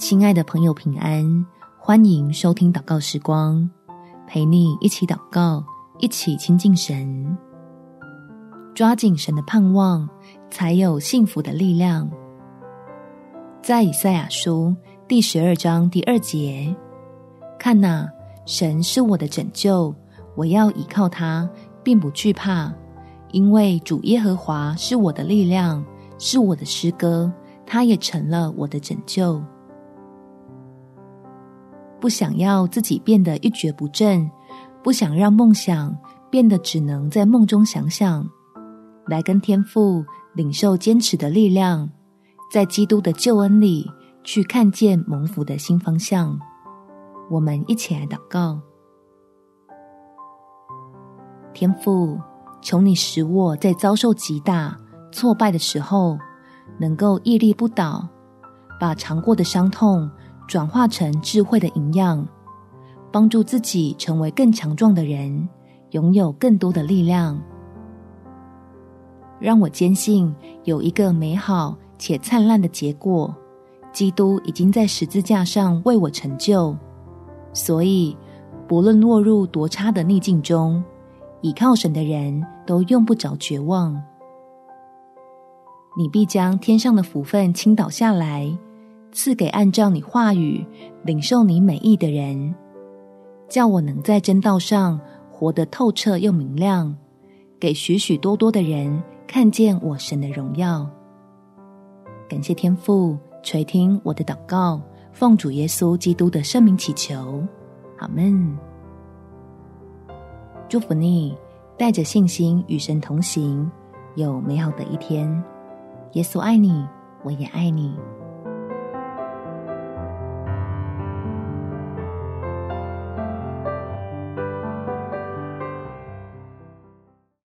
亲爱的朋友，平安！欢迎收听祷告时光，陪你一起祷告，一起亲近神，抓紧神的盼望，才有幸福的力量。在以赛亚书第十二章第二节，看哪，神是我的拯救，我要倚靠他，并不惧怕，因为主耶和华是我的力量，是我的诗歌，他也成了我的拯救。不想要自己变得一蹶不振，不想让梦想变得只能在梦中想想，来跟天父领受坚持的力量，在基督的救恩里去看见蒙福的新方向。我们一起来祷告：天父，求你使我在遭受极大、挫败的时候，能够屹立不倒，把尝过的伤痛。转化成智慧的营养，帮助自己成为更强壮的人，拥有更多的力量。让我坚信有一个美好且灿烂的结果，基督已经在十字架上为我成就。所以，不论落入多差的逆境中，倚靠神的人都用不着绝望。你必将天上的福分倾倒下来。赐给按照你话语领受你美意的人，叫我能在真道上活得透彻又明亮，给许许多多的人看见我神的荣耀。感谢天父垂听我的祷告，奉主耶稣基督的圣名祈求，阿门。祝福你，带着信心与神同行，有美好的一天。耶稣爱你，我也爱你。